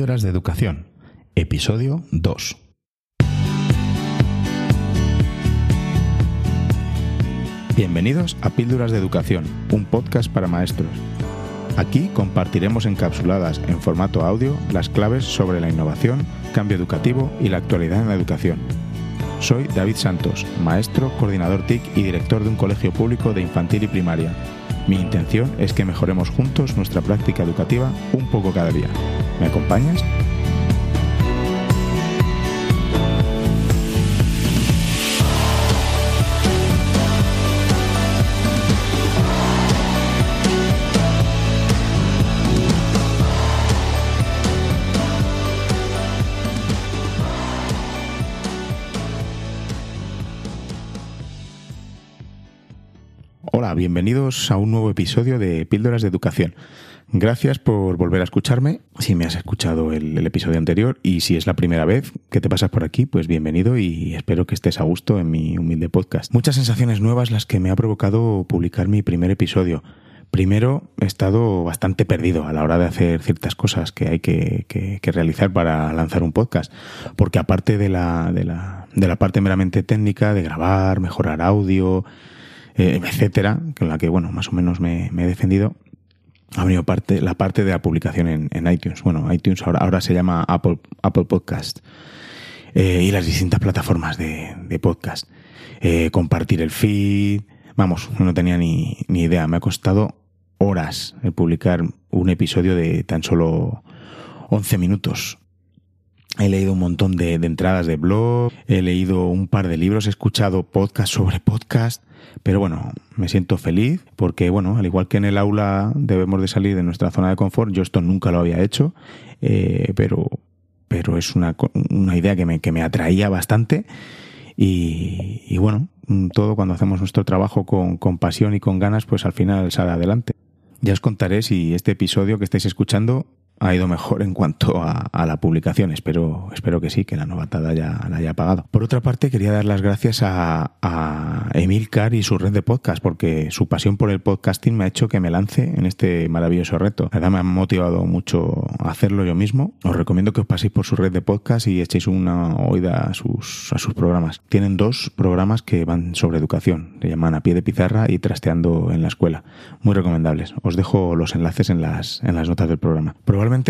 Píldoras de Educación, episodio 2. Bienvenidos a Píldoras de Educación, un podcast para maestros. Aquí compartiremos encapsuladas en formato audio las claves sobre la innovación, cambio educativo y la actualidad en la educación. Soy David Santos, maestro, coordinador TIC y director de un colegio público de infantil y primaria. Mi intención es que mejoremos juntos nuestra práctica educativa un poco cada día. ¿Me acompañas? Hola, bienvenidos a un nuevo episodio de Píldoras de Educación. Gracias por volver a escucharme. Si me has escuchado el, episodio anterior y si es la primera vez que te pasas por aquí, pues bienvenido y espero que estés a gusto en mi humilde podcast. Muchas sensaciones nuevas las que me ha provocado publicar mi primer episodio. Primero, he estado bastante perdido a la hora de hacer ciertas cosas que hay que, que, que realizar para lanzar un podcast. Porque aparte de la, de, la, de la parte meramente técnica, de grabar, mejorar audio, eh, etcétera, con la que, bueno, más o menos me, me he defendido, ha venido parte, la parte de la publicación en, iTunes. Bueno, iTunes ahora, se llama Apple, Podcast. Eh, y las distintas plataformas de, podcast. Eh, compartir el feed. Vamos, no tenía ni, ni, idea. Me ha costado horas el publicar un episodio de tan solo 11 minutos. He leído un montón de, de entradas de blog, he leído un par de libros, he escuchado podcast sobre podcast. Pero bueno, me siento feliz porque, bueno, al igual que en el aula debemos de salir de nuestra zona de confort, yo esto nunca lo había hecho, eh, pero, pero es una, una idea que me, que me atraía bastante. Y, bueno, todo cuando hacemos nuestro trabajo con, con pasión y con ganas, pues al final sale adelante. Ya os contaré si este episodio que estáis escuchando ha ido mejor en cuanto a, la publicación. Espero, espero que sí, que la novatada ya la haya pagado. Por otra parte, quería dar las gracias a, a Emilcar y su red de podcast, porque su pasión por el podcasting me ha hecho que me lance en este maravilloso reto. La verdad me ha motivado mucho a hacerlo yo mismo. Os recomiendo que os paséis por su red de podcast y echéis una oída a sus, a sus programas. Tienen dos programas que van sobre educación. Se llaman A pie de pizarra y Trasteando en la escuela. Muy recomendables. Os dejo los enlaces en las, en las notas del programa.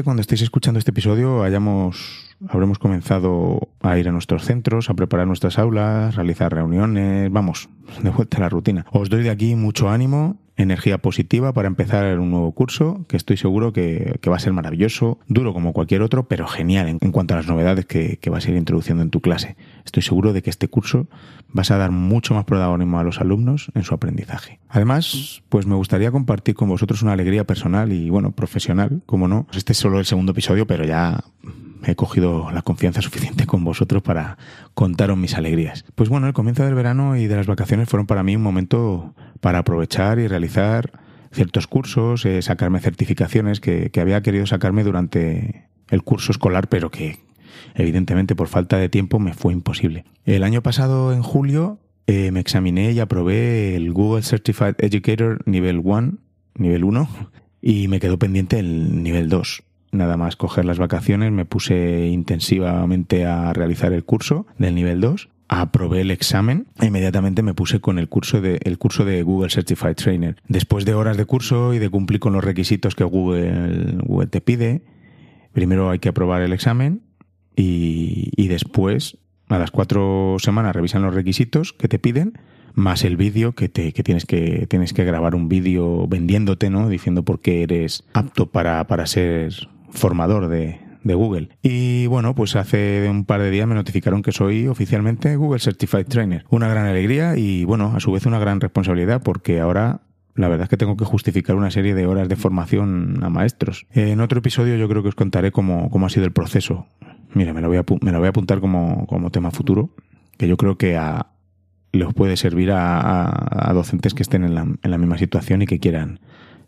Cuando estéis escuchando este episodio hayamos, habremos comenzado a ir a nuestros centros, a preparar nuestras aulas, realizar reuniones, vamos, de vuelta a la rutina. Os doy de aquí mucho ánimo, energía positiva para empezar un nuevo curso, que estoy seguro que, va a ser maravilloso, duro como cualquier otro, pero genial en, en cuanto a las novedades que, que vas a ir introduciendo en tu clase. Estoy seguro de que este curso vas a dar mucho más protagonismo a los alumnos en su aprendizaje. Además, pues me gustaría compartir con vosotros una alegría personal y, bueno, profesional, como no. Este es solo el segundo episodio, pero ya he cogido la confianza suficiente con vosotros para contaros mis alegrías. Pues bueno, el comienzo del verano y de las vacaciones fueron para mí un momento para aprovechar y realizar ciertos cursos, eh, sacarme certificaciones que, había querido sacarme durante el curso escolar, pero que evidentemente por falta de tiempo me fue imposible. El año pasado, en julio, eh, me examiné y aprobé el Google Certified Educator nivel 1, nivel 1, y me quedó pendiente el nivel 2 nada más coger las vacaciones, me puse intensivamente a realizar el curso del nivel 2. Aprobé el examen e inmediatamente me puse con el curso de, el curso de Google Certified Trainer. Después de horas de curso y de cumplir con los requisitos que Google, Google te pide, primero hay que aprobar el examen y, y después, a las cuatro semanas, revisan los requisitos que te piden más el vídeo que te que tienes que tienes que grabar un vídeo vendiéndote, ¿no? Diciendo por qué eres apto para, para ser formador de, Google. Y bueno, pues hace un par de días me notificaron que soy oficialmente Google Certified Trainer. Una gran alegría y bueno, a su vez una gran responsabilidad porque ahora la verdad es que tengo que justificar una serie de horas de formación a maestros. En otro episodio yo creo que os contaré cómo, cómo ha sido el proceso. Mira, me lo voy a, me lo voy a apuntar como, como tema futuro, que yo creo que les puede servir a, a, a docentes que estén en la, en la misma situación y que quieran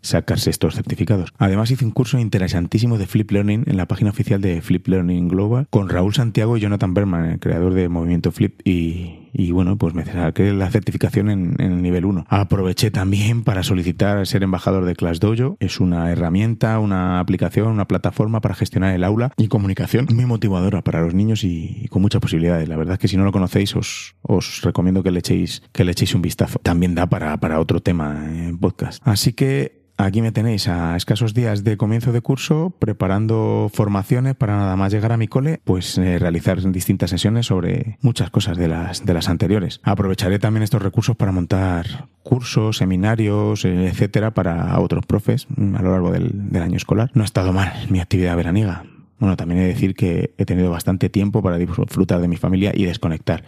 sacarse estos certificados. Además hice un curso interesantísimo de Flip Learning en la página oficial de Flip Learning Global con Raúl Santiago y Jonathan Berman, el creador de Movimiento Flip y, y bueno, pues me saqué la certificación en, el nivel 1. Aproveché también para solicitar ser embajador de ClassDojo. Es una herramienta, una aplicación, una plataforma para gestionar el aula y comunicación muy motivadora para los niños y, con muchas posibilidades. La verdad es que si no lo conocéis, os, os recomiendo que le echéis, que le echéis un vistazo. También da para, para otro tema en podcast. Así que Aquí me tenéis a escasos días de comienzo de curso preparando formaciones para nada más llegar a mi cole, pues eh, realizar distintas sesiones sobre muchas cosas de las, de las anteriores. Aprovecharé también estos recursos para montar cursos, seminarios, eh, etcétera, para otros profes mm, a lo largo del, del año escolar. No ha estado mal mi actividad veraniega. Bueno, también he de decir que he tenido bastante tiempo para disfrutar de mi familia y desconectar.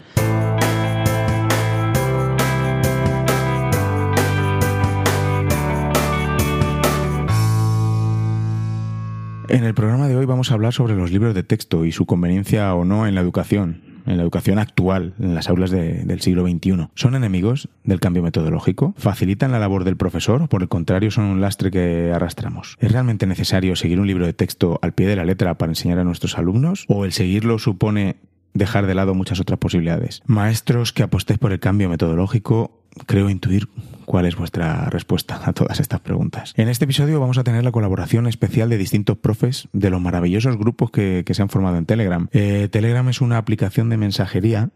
En el programa de hoy vamos a hablar sobre los libros de texto y su conveniencia o no en la educación, en la educación actual, en las aulas del siglo XXI. ¿Son enemigos del cambio metodológico? ¿Facilitan la labor del profesor o por el contrario son un lastre que arrastramos? ¿Es realmente necesario seguir un libro de texto al pie de la letra para enseñar a nuestros alumnos? ¿O el seguirlo supone dejar de lado muchas otras posibilidades? Maestros que apostéis por el cambio metodológico, creo intuir cuál es vuestra respuesta a todas estas preguntas. En este episodio vamos a tener la colaboración especial de distintos profes de los maravillosos grupos que, se han formado en Telegram. Eh, Telegram es una aplicación de mensajería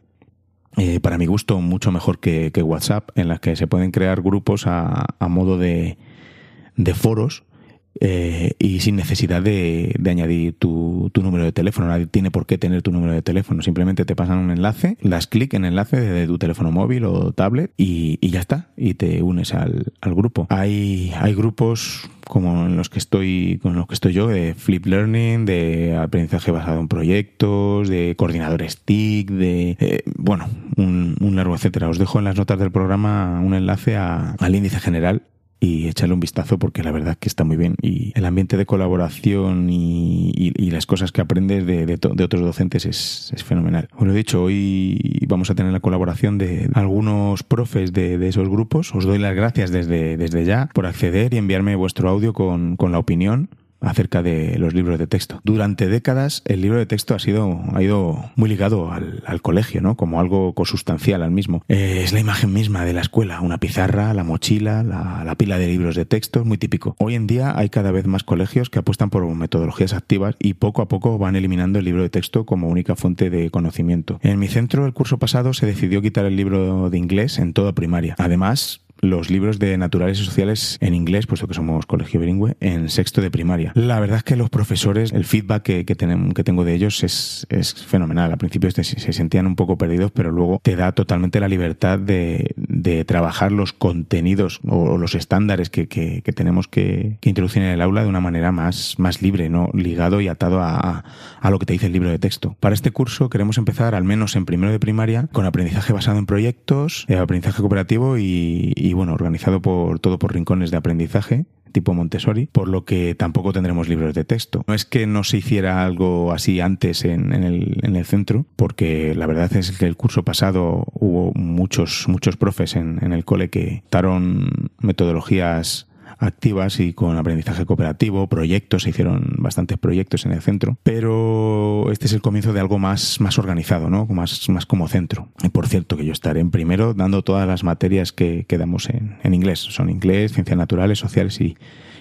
eh, para mi gusto mucho mejor que, WhatsApp, en la que se pueden crear grupos a, modo de, de foros eh, y sin necesidad de, añadir tu, número de teléfono. Nadie tiene por qué tener tu número de teléfono. Simplemente te pasan un enlace, das clic en enlace de tu teléfono móvil o tablet y, ya está. Y te unes al, grupo. Hay, hay grupos como en los que estoy, con los que estoy yo, de flip learning, de aprendizaje basado en proyectos, de coordinadores TIC, de eh, bueno, un, largo etcétera. Os dejo en las notas del programa un enlace al índice general y echarle un vistazo porque la verdad que está muy bien y el ambiente de colaboración y, las cosas que aprendes de, otros docentes es, fenomenal. Os lo he dicho, hoy vamos a tener la colaboración de algunos profes de, esos grupos. Os doy las gracias desde, desde ya por acceder y enviarme vuestro audio con, con la opinión acerca de los libros de texto. Durante décadas el libro de texto ha sido ha ido muy ligado al, colegio, ¿no? Como algo consustancial al mismo. Eh, es la imagen misma de la escuela, una pizarra, la mochila, la, la, pila de libros de texto, muy típico. Hoy en día hay cada vez más colegios que apuestan por metodologías activas y poco a poco van eliminando el libro de texto como única fuente de conocimiento. En mi centro el curso pasado se decidió quitar el libro de inglés en toda primaria. Además, los libros de naturales y sociales en inglés, puesto que somos colegio bilingüe, en sexto de primaria. La verdad es que los profesores, el feedback que, que, que tengo de ellos es, es fenomenal. Al principio se, se sentían un poco perdidos, pero luego te da totalmente la libertad de, de trabajar los contenidos o los estándares que, que, que tenemos que, introducir en el aula de una manera más, más libre, no ligado y atado a, a, lo que te dice el libro de texto. Para este curso queremos empezar, al menos en primero de primaria, con aprendizaje basado en proyectos, eh, aprendizaje cooperativo y y bueno, organizado por todo por rincones de aprendizaje tipo Montessori, por lo que tampoco tendremos libros de texto. No es que no se hiciera algo así antes en, el, en el, centro, porque la verdad es que el curso pasado hubo muchos, muchos profes en, en el cole que daron metodologías activas y con aprendizaje cooperativo, proyectos, se hicieron bastantes proyectos en el centro, pero este es el comienzo de algo más, más organizado, ¿no? Más, más como centro. Y por cierto, que yo estaré en primero dando todas las materias que, que damos en, en inglés. Son inglés, ciencias naturales, sociales y,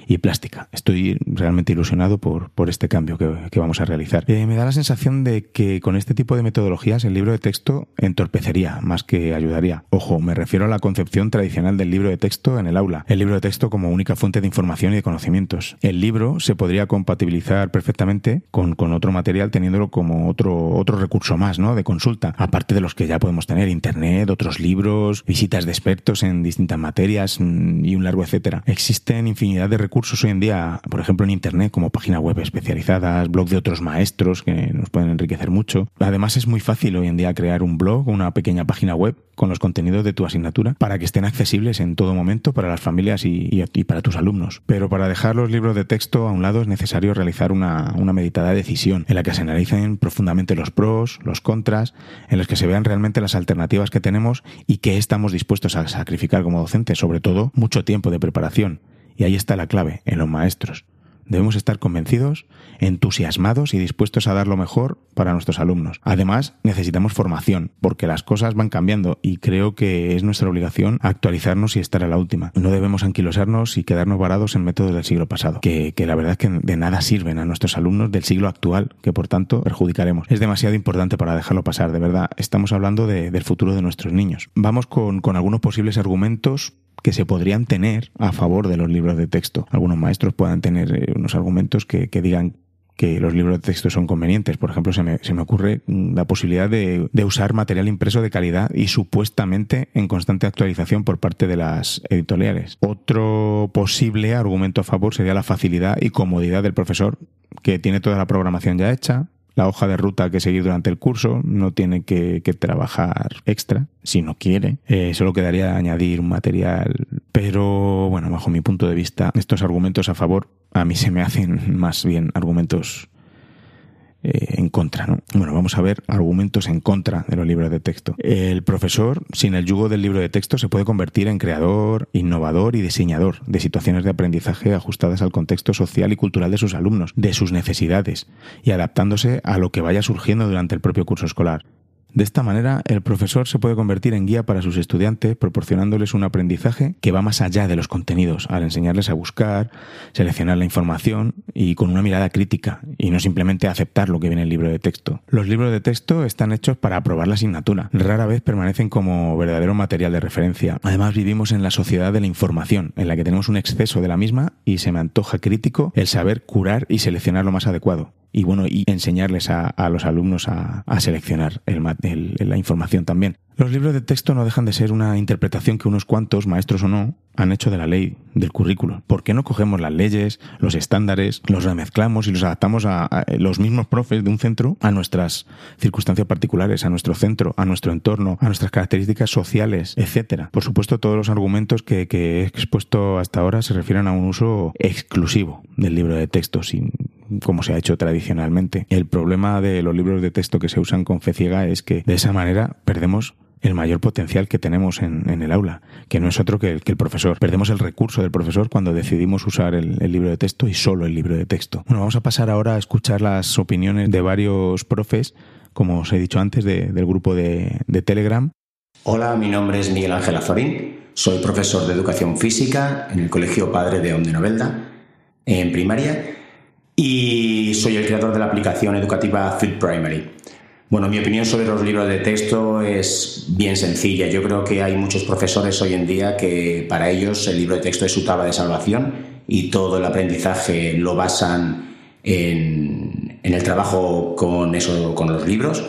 y plástica. Estoy realmente ilusionado por, por este cambio que, vamos a realizar. Eh, me da la sensación de que con este tipo de metodologías el libro de texto entorpecería más que ayudaría. Ojo, me refiero a la concepción tradicional del libro de texto en el aula. El libro de texto como única fuente de información y de conocimientos. El libro se podría compatibilizar perfectamente con, con otro material teniéndolo como otro, otro recurso más, ¿no? De consulta. Aparte de los que ya podemos tener, internet, otros libros, visitas de expertos en distintas materias mm, y un largo etcétera. Existen infinidad de recursos hoy en día, por ejemplo en Internet, como páginas web especializadas, blog de otros maestros que nos pueden enriquecer mucho. Además es muy fácil hoy en día crear un blog o una pequeña página web con los contenidos de tu asignatura para que estén accesibles en todo momento para las familias y, para tus alumnos. Pero para dejar los libros de texto a un lado es necesario realizar una, una meditada decisión en la que se analicen profundamente los pros, los contras, en los que se vean realmente las alternativas que tenemos y qué estamos dispuestos a sacrificar como docentes, sobre todo mucho tiempo de preparación. Y ahí está la clave, en los maestros. Debemos estar convencidos, entusiasmados y dispuestos a dar lo mejor para nuestros alumnos. Además, necesitamos formación, porque las cosas van cambiando y creo que es nuestra obligación actualizarnos y estar a la última. No debemos anquilosarnos y quedarnos varados en métodos del siglo pasado, que, la verdad es que de nada sirven a nuestros alumnos del siglo actual, que por tanto perjudicaremos. Es demasiado importante para dejarlo pasar, de verdad. Estamos hablando del futuro de nuestros niños. Vamos con, con algunos posibles argumentos que se podrían tener a favor de los libros de texto. Algunos maestros puedan tener eh, unos argumentos que, digan que los libros de texto son convenientes. Por ejemplo, se me, se me ocurre mm, la posibilidad de, de, usar material impreso de calidad y supuestamente en constante actualización por parte de las editoriales. Otro posible argumento a favor sería la facilidad y comodidad del profesor, que tiene toda la programación ya hecha, la hoja de ruta que seguir durante el curso, no tiene que, trabajar extra, si no quiere, eh, solo quedaría añadir material, pero bueno, bajo mi punto de vista, estos argumentos a favor a mí se me hacen más bien argumentos eh, en contra. ¿no? Bueno, vamos a ver argumentos en contra de los libros de texto. El profesor, sin el yugo del libro de texto, se puede convertir en creador, innovador y diseñador de situaciones de aprendizaje ajustadas al contexto social y cultural de sus alumnos, de sus necesidades, y adaptándose a lo que vaya surgiendo durante el propio curso escolar. De esta manera, el profesor se puede convertir en guía para sus estudiantes, proporcionándoles un aprendizaje que va más allá de los contenidos, al enseñarles a buscar, seleccionar la información y con una mirada crítica, y no simplemente aceptar lo que viene en el libro de texto. Los libros de texto están hechos para aprobar la asignatura, rara vez permanecen como verdadero material de referencia. Además, vivimos en la sociedad de la información, en la que tenemos un exceso de la misma y se me antoja crítico el saber curar y seleccionar lo más adecuado y bueno, y enseñarles a, los alumnos a, seleccionar la información también. Los libros de texto no dejan de ser una interpretación que unos cuantos, maestros o no, han hecho de la ley, del currículo. ¿Por qué no cogemos las leyes, los estándares, los remezclamos y los adaptamos a, los mismos profes de un centro a nuestras circunstancias particulares, a nuestro centro, a nuestro entorno, a nuestras características sociales, etcétera? Por supuesto, todos los argumentos que, he expuesto hasta ahora se refieren a un uso exclusivo del libro de texto, sin como se ha hecho tradicionalmente. El problema de los libros de texto que se usan con fe ciega es que de esa manera perdemos el mayor potencial que tenemos en, el aula, que no es otro que el, el, profesor. Perdemos el recurso del profesor cuando decidimos usar el, libro de texto y solo el libro de texto. Bueno, vamos a pasar ahora a escuchar las opiniones de varios profes, como os he dicho antes, del grupo de, de Telegram. Hola, mi nombre es Miguel Ángel Azorín, soy profesor de educación física en el Colegio Padre de Onde Novelda, en primaria, y soy el creador de la aplicación educativa Field Primary. Bueno, mi opinión sobre los libros de texto es bien sencilla. Yo creo que hay muchos profesores hoy en día que para ellos el libro de texto es su tabla de salvación y todo el aprendizaje lo basan en, el trabajo con, eso, con los libros.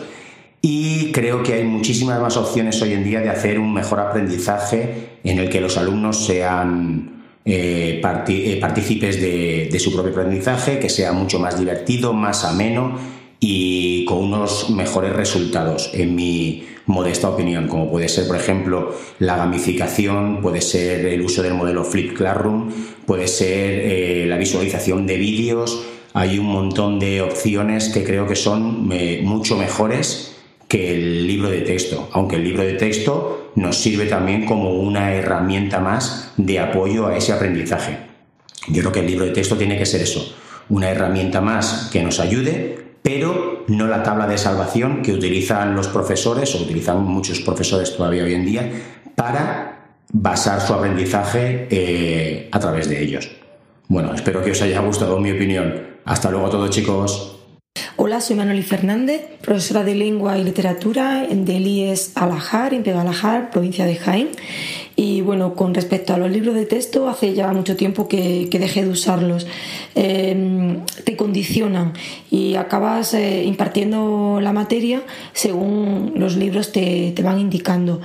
Y creo que hay muchísimas más opciones hoy en día de hacer un mejor aprendizaje en el que los alumnos sean eh, eh, partícipes de, su propio aprendizaje, que sea mucho más divertido, más ameno y con unos mejores resultados, en mi modesta opinión, como puede ser, por ejemplo, la gamificación, puede ser el uso del modelo Flip Classroom, puede ser eh, la visualización de vídeos. Hay un montón de opciones que creo que son mucho mejores que el libro de texto, aunque el libro de texto nos sirve también como una herramienta más de apoyo a ese aprendizaje. Yo creo que el libro de texto tiene que ser eso, una herramienta más que nos ayude, pero no la tabla de salvación que utilizan los profesores o utilizan muchos profesores todavía hoy en día para basar su aprendizaje eh, a través de ellos. Bueno, espero que os haya gustado mi opinión. Hasta luego a todos chicos. Hola, soy Manoli Fernández, profesora de lengua y literatura del IES Alajar, en Alajar, provincia de Jaén. Y bueno, con respecto a los libros de texto, hace ya mucho tiempo que, dejé de usarlos. Em, te condicionan y acabas eh, impartiendo la materia según los libros te, te van indicando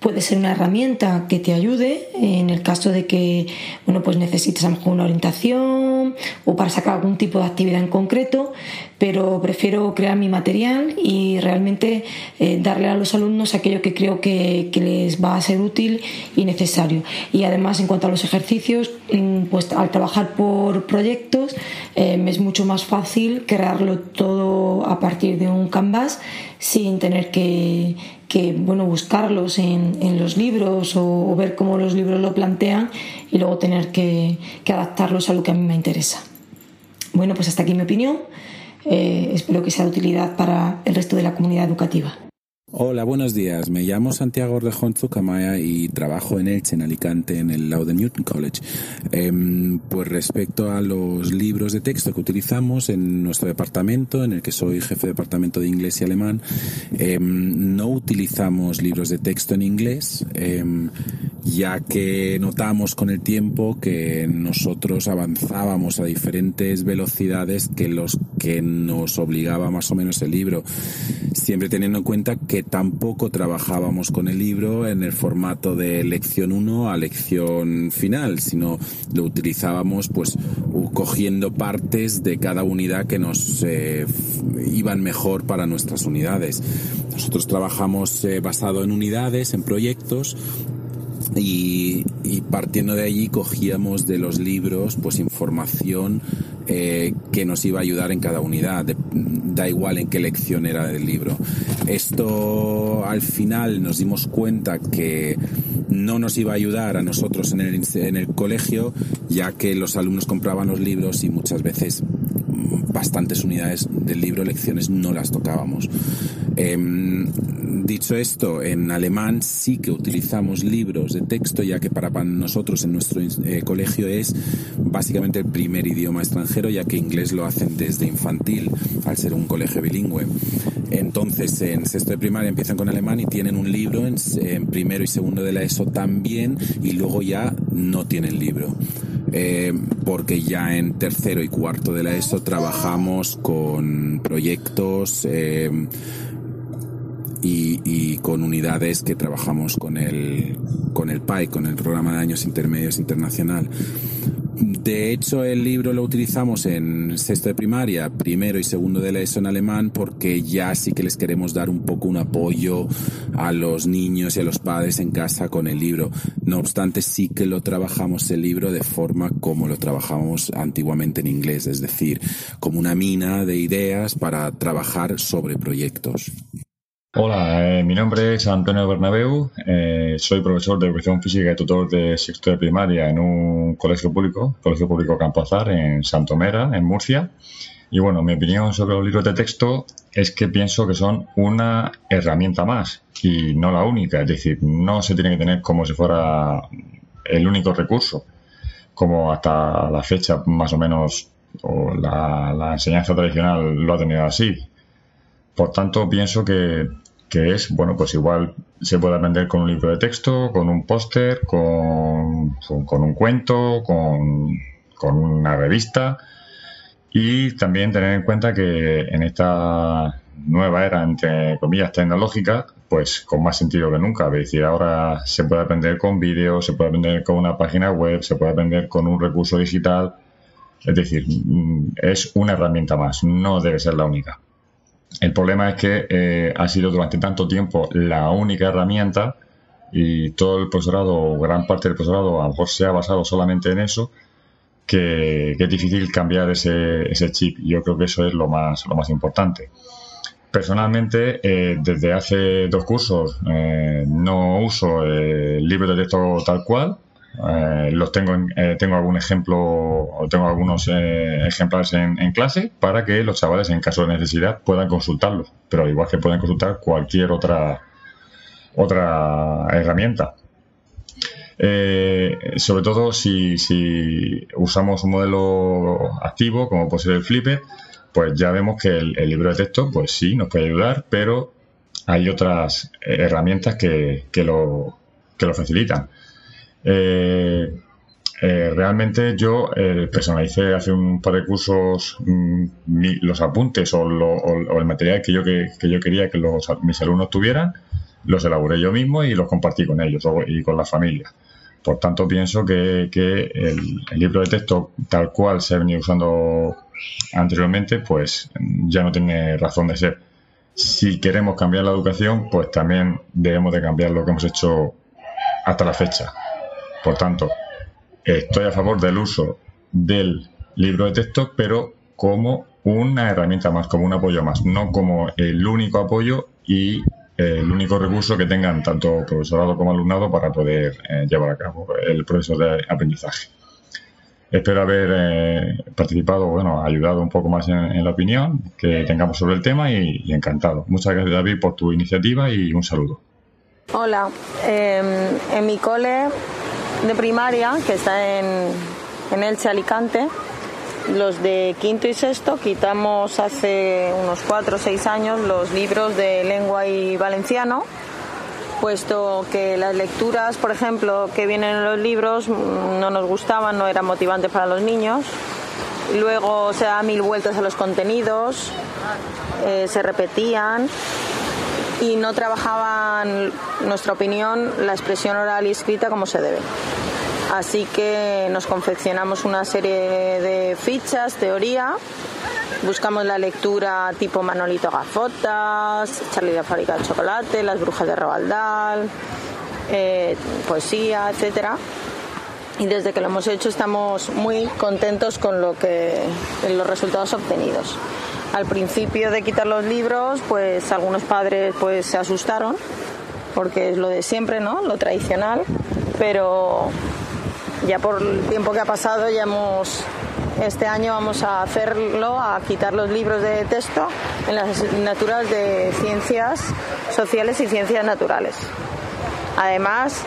puede ser una herramienta que te ayude en el caso de que bueno, pues necesites a lo mejor una orientación o para sacar algún tipo de actividad en concreto, pero prefiero crear mi material y realmente eh, darle a los alumnos aquello que creo que, les va a ser útil y necesario. Y además, en cuanto a los ejercicios, pues al trabajar por proyectos eh, es mucho más fácil crearlo todo a partir de un canvas sin tener que, que bueno, buscarlos en, en los libros o, ver cómo los libros lo plantean y luego tener que, que adaptarlos a lo que a mí me interesa. Bueno, pues hasta aquí mi opinión. Eh, espero que sea de utilidad para el resto de la comunidad educativa. Hola, buenos días. Me llamo Santiago Orlejón Zucamaya y trabajo en Elche, en Alicante, en el Lauden Newton College. Em, pues respecto a los libros de texto que utilizamos en nuestro departamento, en el que soy jefe de departamento de inglés y alemán, em, no utilizamos libros de texto en inglés, em, ya que notamos con el tiempo que nosotros avanzábamos a diferentes velocidades que los que nos obligaba más o menos el libro, siempre teniendo en cuenta que tampoco trabajábamos con el libro en el formato de lección 1 a lección final, sino lo utilizábamos pues cogiendo partes de cada unidad que nos eh, iban mejor para nuestras unidades. Nosotros trabajamos eh, basado en unidades, en proyectos, y, partiendo de allí cogíamos de los libros pues información eh, que nos iba a ayudar en cada unidad, da igual en qué lección era del libro. Esto al final nos dimos cuenta que no nos iba a ayudar a nosotros en el, en el colegio, ya que los alumnos compraban los libros y muchas veces bastantes unidades del libro lecciones no las tocábamos. Em, dicho esto, en alemán sí que utilizamos libros de texto, ya que para nosotros en nuestro eh, colegio es básicamente el primer idioma extranjero, ya que inglés lo hacen desde infantil, al ser un colegio bilingüe. Entonces, en sexto de primaria empiezan con alemán y tienen un libro en, primero y segundo de la ESO también, y luego ya no tienen libro. Eh, porque ya en tercero y cuarto de la ESO trabajamos con proyectos eh, y, con unidades que trabajamos con el, con el PAI, con el Programa de Años Intermedios Internacional. De hecho, el libro lo utilizamos en sexto de primaria, primero y segundo de la ESO en alemán, porque ya sí que les queremos dar un poco un apoyo a los niños y a los padres en casa con el libro. No obstante, sí que lo trabajamos el libro de forma como lo trabajamos antiguamente en inglés, es decir, como una mina de ideas para trabajar sobre proyectos. Hola, eh, mi nombre es Antonio Bernabeu, eh, soy profesor de educación física y tutor de sexto de primaria en un colegio público, Colegio Público Campo Azar, en Santomera, en Murcia. Y bueno, mi opinión sobre los libros de texto es que pienso que son una herramienta más y no la única, es decir, no se tiene que tener como si fuera el único recurso, como hasta la fecha más o menos o la, la enseñanza tradicional lo ha tenido así. Por tanto, pienso que es, bueno, pues igual se puede aprender con un libro de texto, con un póster, con, con, un cuento, con, con una revista y también tener en cuenta que en esta nueva era, entre comillas, tecnológica, pues con más sentido que nunca. Es decir, ahora se puede aprender con vídeos, se puede aprender con una página web, se puede aprender con un recurso digital. Es decir, mm, es una herramienta más, no debe ser la única. El problema es que eh, ha sido durante tanto tiempo la única herramienta y todo el profesorado, gran parte del profesorado, a lo mejor se ha basado solamente en eso, que, es difícil cambiar ese, ese, chip. Yo creo que eso es lo más, lo más importante. Personalmente, eh, desde hace dos cursos eh, no uso el libro de texto tal cual, eh, los tengo, eh, tengo algún ejemplo o tengo algunos eh, ejemplares en, clase para que los chavales, en caso de necesidad, puedan consultarlos. Pero igual que pueden consultar cualquier otra, otra herramienta. sobre todo si, si, usamos un modelo activo, como puede ser el Flipper, pues ya vemos que el, libro de texto, pues sí, nos puede ayudar, pero hay otras herramientas que, que, lo, que lo facilitan. Eh, eh, realmente yo eh, personalicé hace un par de cursos mm, los apuntes o, el material que yo, que, yo quería que los, mis alumnos tuvieran, los elaboré yo mismo y los compartí con ellos y con la familia. Por tanto, pienso que, el, libro de texto tal cual se ha venido usando anteriormente, pues ya no tiene razón de ser. Si queremos cambiar la educación, pues también debemos de cambiar lo que hemos hecho hasta la fecha. Por tanto, estoy a favor del uso del libro de texto, pero como una herramienta más, como un apoyo más, no como el único apoyo y el único recurso que tengan tanto profesorado como alumnado para poder eh, llevar a cabo el proceso de aprendizaje. Espero haber eh, participado, bueno, ayudado un poco más en, la opinión que tengamos sobre el tema y, encantado. Muchas gracias David por tu iniciativa y un saludo. Hola, em, en mi cole de primaria, que está en, en Elche, Alicante, los de quinto y sexto quitamos hace unos cuatro o seis años los libros de lengua y valenciano puesto que las lecturas, por ejemplo, que vienen en los libros no nos gustaban, no eran motivantes para los niños. Luego se da mil vueltas a los contenidos, eh, se repetían y no trabajaban, nuestra opinión, la expresión oral y escrita como se debe. Así que nos confeccionamos una serie de fichas, teoría, buscamos la lectura tipo Manolito Gafotas, Charlie la fábrica de chocolate, Las brujas de Roaldal, eh, poesía, etcétera. Y desde que lo hemos hecho estamos muy contentos con lo que los resultados obtenidos. Al principio de quitar los libros, pues algunos padres pues se asustaron porque es lo de siempre, ¿no? Lo tradicional, pero ya por el tiempo que ha pasado ya hemos este año vamos a hacerlo, a quitar los libros de texto en las asignaturas de ciencias sociales y ciencias naturales. Además,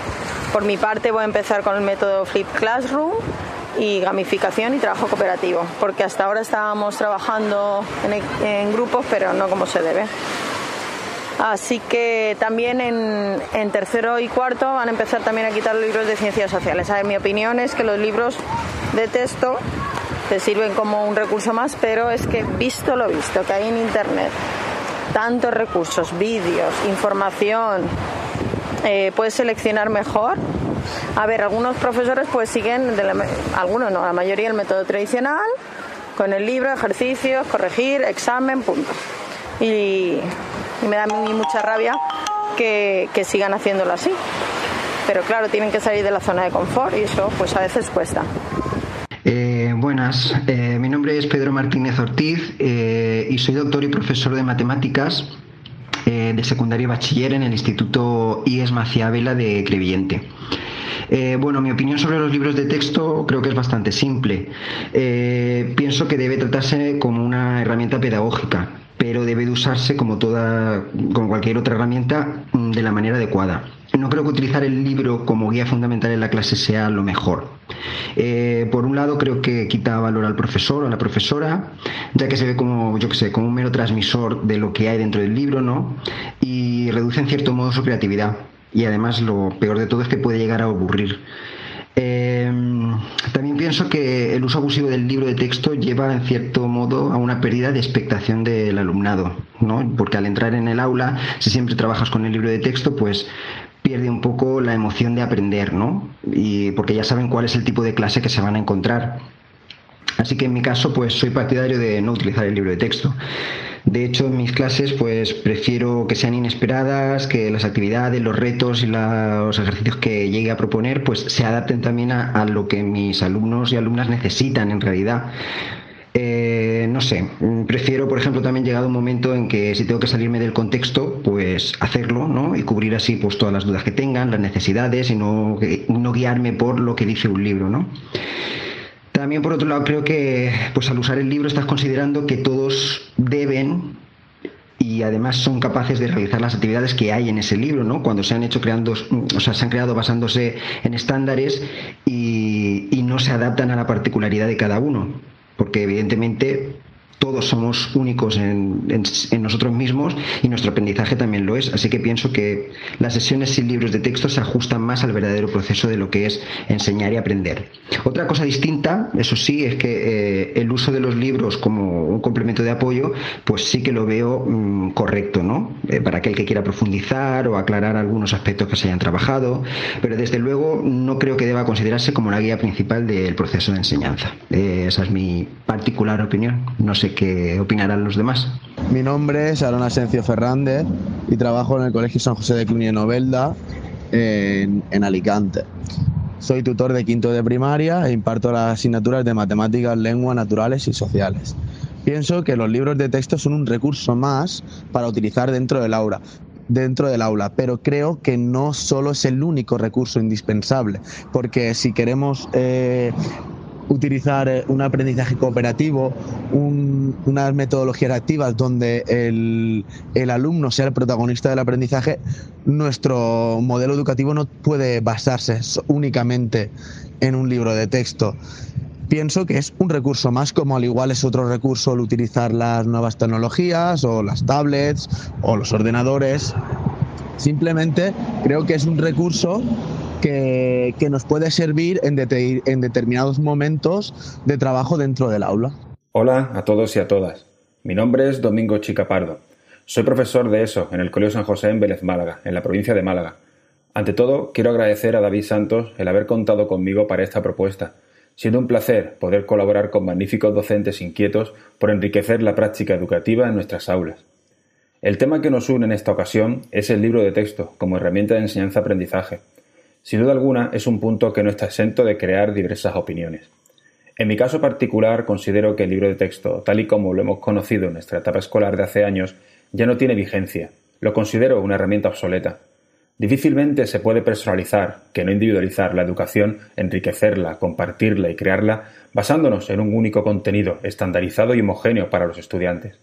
por mi parte voy a empezar con el método Flip Classroom y gamificación y trabajo cooperativo, porque hasta ahora estábamos trabajando en, grupos, pero no como se debe. Así que también en, tercero y cuarto van a empezar también a quitar los libros de ciencias sociales. mi opinión es que los libros de texto te sirven como un recurso más, pero es que visto lo visto que hay en Internet, tantos recursos, vídeos, información, eh, puedes seleccionar mejor. A ver, algunos profesores pues siguen, algunos no, la mayoría el método tradicional, con el libro, ejercicios, corregir, examen, punto. Y me da mí mucha rabia que, sigan haciéndolo así. Pero claro, tienen que salir de la zona de confort y eso pues a veces cuesta. Eh, buenas, eh, mi nombre es Pedro Martínez Ortiz eh, y soy doctor y profesor de matemáticas de secundaria y bachiller en el Instituto IES Maciabela de Crevillente. bueno, mi opinión sobre los libros de texto creo que es bastante simple. pienso que debe tratarse como una herramienta pedagógica pero debe de usarse como toda, como cualquier otra herramienta, mm, de la manera adecuada. No creo que utilizar el libro como guía fundamental en la clase sea lo mejor. Eh, por un lado, creo que quita valor al profesor o a la profesora, ya que se ve como, yo que sé, como un mero transmisor de lo que hay dentro del libro, ¿no? Y reduce en cierto modo su creatividad. Y además, lo peor de todo es que puede llegar a aburrir. Em, también pienso que el uso abusivo del libro de texto lleva en cierto modo a una pérdida de expectación del alumnado, ¿no? Porque al entrar en el aula, si siempre trabajas con el libro de texto, pues pierde un poco la emoción de aprender, ¿no? Y porque ya saben cuál es el tipo de clase que se van a encontrar. Así que en mi caso, pues soy partidario de no utilizar el libro de texto. De hecho, en mis clases, pues prefiero que sean inesperadas, que las actividades, los retos y los ejercicios que llegue a proponer, pues se adapten también a, lo que mis alumnos y alumnas necesitan en realidad. Eh, no sé, prefiero, por ejemplo, también llegado un momento en que si tengo que salirme del contexto, pues hacerlo, ¿no? Y cubrir así pues todas las dudas que tengan, las necesidades y no, no guiarme por lo que dice un libro, ¿no? También por otro lado creo que pues al usar el libro estás considerando que todos deben y además son capaces de realizar las actividades que hay en ese libro, ¿no? Cuando se han hecho creando, o sea, se han creado basándose en estándares y, y no se adaptan a la particularidad de cada uno, porque evidentemente todos somos únicos en, nosotros mismos y nuestro aprendizaje también lo es. Así que pienso que las sesiones sin libros de texto se ajustan más al verdadero proceso de lo que es enseñar y aprender. Otra cosa distinta, eso sí, es que eh, el uso de los libros como un complemento de apoyo, pues sí que lo veo mm, correcto, ¿no? Eh, para aquel que quiera profundizar o aclarar algunos aspectos que se hayan trabajado, pero desde luego no creo que deba considerarse como la guía principal del proceso de enseñanza. Eh, esa es mi particular opinión. No sé qué opinarán los demás. Mi nombre es Aaron Asencio Fernández y trabajo en el Colegio San José de Cluny Novelda en, en Alicante. Soy tutor de quinto de primaria e imparto las asignaturas de matemáticas, lengua, naturales y sociales. Pienso que los libros de texto son un recurso más para utilizar dentro del aula, dentro del aula, pero creo que no solo es el único recurso indispensable, porque si queremos eh, utilizar eh, un aprendizaje cooperativo, unas metodologías activas donde el, el, alumno sea el protagonista del aprendizaje, nuestro modelo educativo no puede basarse únicamente en un libro de texto. Pienso que es un recurso más, como al igual es otro recurso el utilizar las nuevas tecnologías o las tablets o los ordenadores. Simplemente creo que es un recurso que, nos puede servir en, en determinados momentos de trabajo dentro del aula. Hola a todos y a todas. Mi nombre es Domingo Chicapardo. Soy profesor de ESO en el Colegio San José en Vélez Málaga, en la provincia de Málaga. Ante todo, quiero agradecer a David Santos el haber contado conmigo para esta propuesta, siendo un placer poder colaborar con magníficos docentes inquietos por enriquecer la práctica educativa en nuestras aulas. El tema que nos une en esta ocasión es el libro de texto como herramienta de enseñanza-aprendizaje. Sin duda alguna es un punto que no está exento de crear diversas opiniones. En mi caso particular considero que el libro de texto, tal y como lo hemos conocido en nuestra etapa escolar de hace años, ya no tiene vigencia. Lo considero una herramienta obsoleta. Difícilmente se puede personalizar, que no individualizar la educación, enriquecerla, compartirla y crearla basándonos en un único contenido estandarizado y homogéneo para los estudiantes.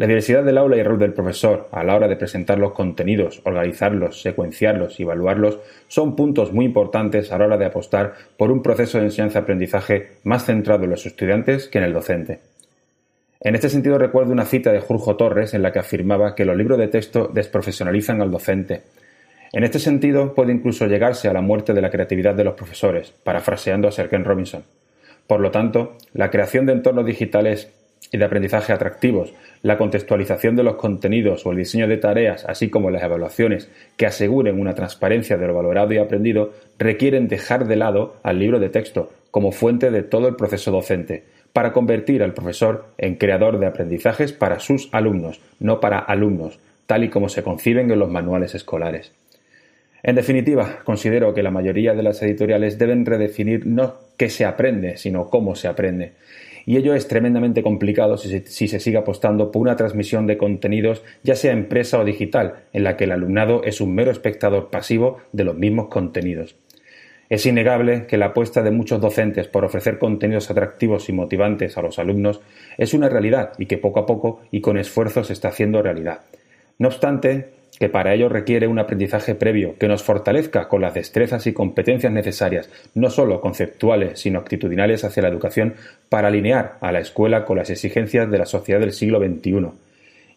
La diversidad del aula y el rol del profesor a la hora de presentar los contenidos, organizarlos, secuenciarlos y evaluarlos son puntos muy importantes a la hora de apostar por un proceso de enseñanza-aprendizaje más centrado en los estudiantes que en el docente. En este sentido recuerdo una cita de Jurjo Torres en la que afirmaba que los libros de texto desprofesionalizan al docente. En este sentido puede incluso llegarse a la muerte de la creatividad de los profesores, parafraseando a Sir Robinson. Por lo tanto, la creación de entornos digitales y de aprendizaje atractivos, la contextualización de los contenidos o el diseño de tareas, así como las evaluaciones que aseguren una transparencia de lo valorado y aprendido, requieren dejar de lado al libro de texto como fuente de todo el proceso docente, para convertir al profesor en creador de aprendizajes para sus alumnos, no para alumnos, tal y como se conciben en los manuales escolares. En definitiva, considero que la mayoría de las editoriales deben redefinir no qué se aprende, sino cómo se aprende, y ello es tremendamente complicado si se, sigue apostando por una transmisión de contenidos, ya sea empresa o digital, en la que el alumnado es un mero espectador pasivo de los mismos contenidos. Es innegable que la apuesta de muchos docentes por ofrecer contenidos atractivos y motivantes a los alumnos es una realidad y que poco a poco y con esfuerzo se está haciendo realidad. No obstante, que para ello requiere un aprendizaje previo que nos fortalezca con las destrezas y competencias necesarias, no solo conceptuales, sino actitudinales hacia la educación, para alinear a la escuela con las exigencias de la sociedad del siglo XXI.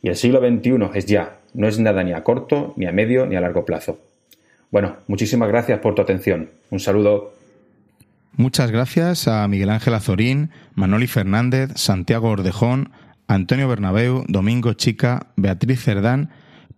Y el siglo XXI es ya, no es nada ni a corto, ni a medio, ni a largo plazo. Bueno, muchísimas gracias por tu atención. Un saludo. Muchas gracias a Miguel Ángel Azorín, Manoli Fernández, Santiago Ordejón, Antonio Bernabeu, Domingo Chica, Beatriz Cerdán,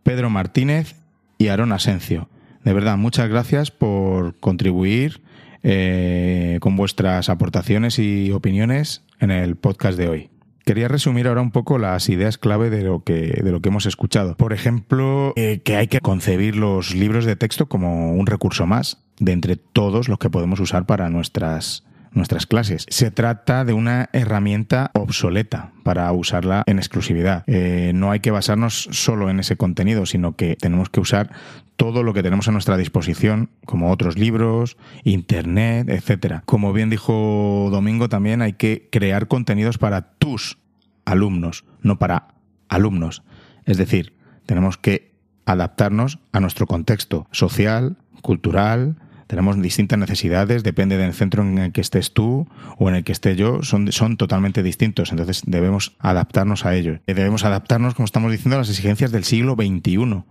Pedro Martínez y Aaron Asencio. De verdad, muchas gracias por contribuir eh, con vuestras aportaciones y opiniones en el podcast de hoy. Quería resumir ahora un poco las ideas clave de lo que, de lo que hemos escuchado. Por ejemplo, eh, que hay que concebir los libros de texto como un recurso más de entre todos los que podemos usar para nuestras nuestras clases. Se trata de una herramienta obsoleta para usarla en exclusividad. Eh, no hay que basarnos solo en ese contenido, sino que tenemos que usar todo lo que tenemos a nuestra disposición, como otros libros, internet, etcétera. Como bien dijo Domingo, también hay que crear contenidos para tus alumnos, no para alumnos. Es decir, tenemos que adaptarnos a nuestro contexto social, cultural, tenemos distintas necesidades, depende del centro en el que estés tú o en el que esté yo, son, son totalmente distintos, entonces debemos adaptarnos a ello. Debemos adaptarnos, como estamos diciendo, a las exigencias del siglo XXI.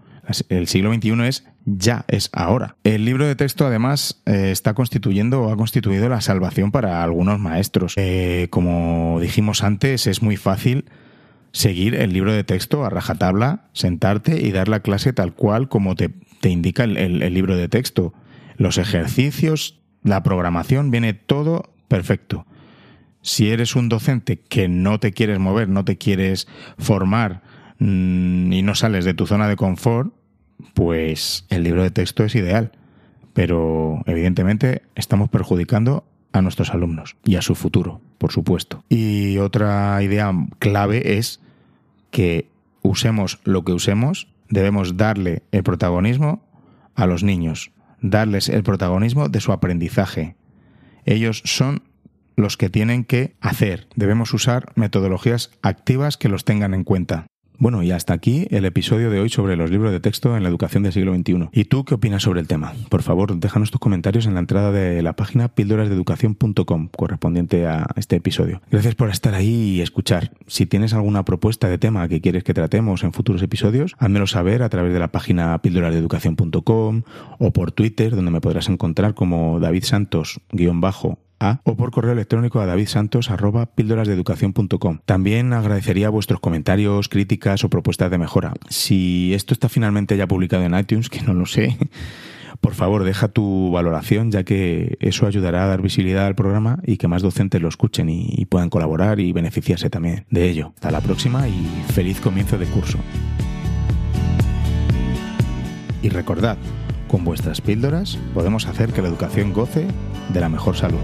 El siglo XXI es ya, es ahora. El libro de texto además eh, está constituyendo o ha constituido la salvación para algunos maestros. Eh, como dijimos antes, es muy fácil seguir el libro de texto a rajatabla, sentarte y dar la clase tal cual como te, te indica el libro de texto los ejercicios, la programación, viene todo perfecto. Si eres un docente que no te quieres mover, no te quieres formar mm, y no sales de tu zona de confort, pues el libro de texto es ideal. Pero evidentemente estamos perjudicando a nuestros alumnos y a su futuro, por supuesto. Y otra idea clave es que usemos lo que usemos, debemos darle el protagonismo a los niños, darles el protagonismo de su aprendizaje. Ellos son los que tienen que hacer. Debemos usar metodologías activas que los tengan en cuenta. Bueno, y hasta aquí el episodio de hoy sobre los libros de texto en la educación del siglo XXI. ¿Y tú qué opinas sobre el tema? Por favor, déjanos tus comentarios en la entrada de la página píldorasdeeducación.com correspondiente a este episodio. Gracias por estar ahí y escuchar. Si tienes alguna propuesta de tema que quieres que tratemos en futuros episodios, házmelo saber a través de la página píldorasdeeducación.com o por Twitter, donde me podrás encontrar como David Santos-bajo o por correo electrónico a davidsantos.píldorasdeeducación.com. También agradecería vuestros comentarios, críticas o propuestas de mejora. Si esto está finalmente ya publicado en iTunes, que no lo sé, por favor deja tu valoración, ya que eso ayudará a dar visibilidad al programa y que más docentes lo escuchen y puedan colaborar y beneficiarse también de ello. Hasta la próxima y feliz comienzo de curso. Y recordad, con vuestras píldoras podemos hacer que la educación goce de la mejor salud.